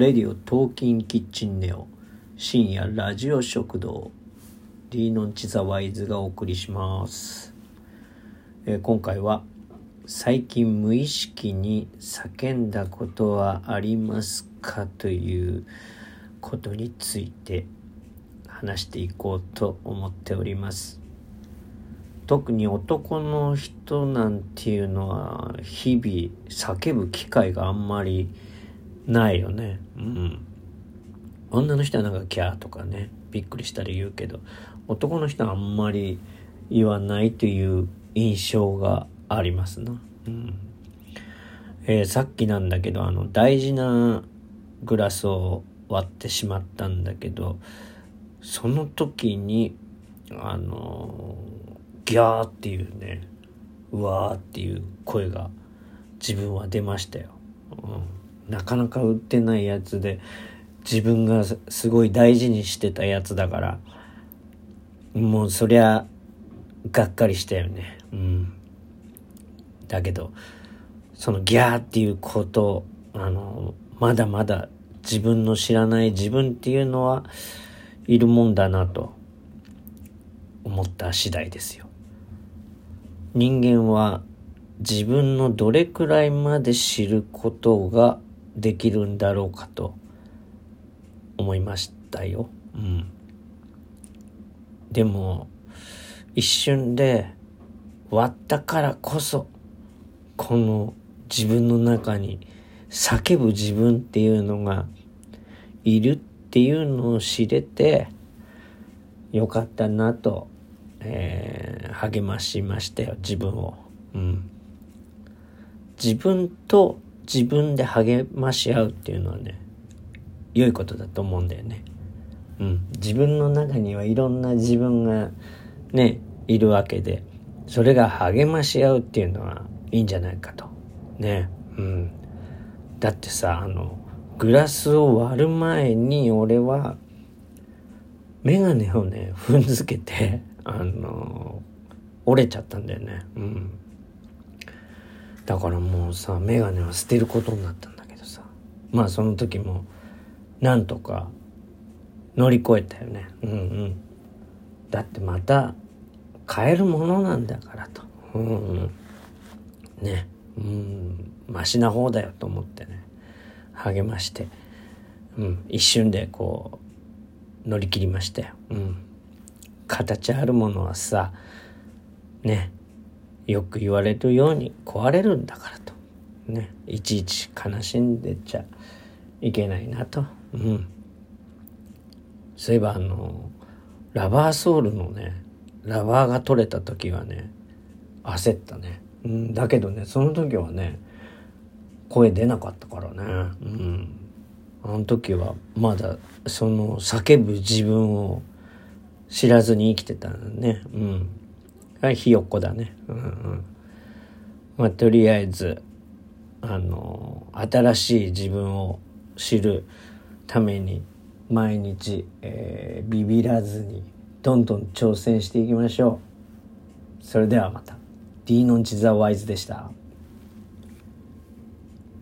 レディオトーキンキッチンネオ深夜ラジオ食堂。ディーノンチザワイズがお送りします、えー今回は最近無意識に叫んだことはありますかということについて話していこうと思っております。特に男の人なんていうのは日々叫ぶ機会があんまりないよね。うん。女の人はなんかキャーとかねびっくりしたり言うけど男の人はあんまり言わないという印象がありますな、うん。えーさっきなんだけどあの大事なグラスを割ってしまったんだけどその時にあのギャーっていうねうわーっていう声が自分は出ましたよ、うん、なかなか売ってないやつで自分がすごい大事にしてたやつだからもうそりゃがっかりしたよね。うん。だけどそのギャーっていうことあのまだまだ自分の知らない自分っていうのはいるもんだなと思った次第ですよ。人間は自分のどれくらいまで知ることができるんだろうかと思いましたよ。うん。でも、一瞬で割ったからこそ、この自分の中に叫ぶ自分っていうのがいるっていうのを知れて、よかったなと、えー励ましましたよ、自分を。うん。自分と自分で励まし合うっていうのはね、良いことだと思うんだよね。うん。自分の中にはいろんな自分がね、いるわけで、それが励まし合うっていうのはいいんじゃないかと。ね。うん。だってさ、あの、グラスを割る前に俺は、メガネをね、踏んづけて、あの、折れちゃったんだよね。うん。だからもうさ、メガネは捨てることになったんだけどさ。まあその時も、なんとか乗り越えたよね。うんうん。だってまた買えるものなんだからと。うんうん。ね。うん。マシな方だよと思ってね。励まして。うん。一瞬でこう、乗り切りましたよ。うん。形あるものはさ、ね。よく言われるように壊れるんだからと。ね。いちいち悲しんでちゃいけないなと。うん。そういえばあの、ラバーソールのね、ラバーが取れた時はね、焦ったね。うん、だけどね、その時はね、声出なかったからね。うん。あの時はまだその叫ぶ自分を知らずに生きてたんだね。うん。あ、ひよっこだね。うんうん。まあ、とりあえず、あの、新しい自分を知るために、毎日、えービビらずに、どんどん挑戦していきましょう。それではまた。ディーノンチザワイズでした。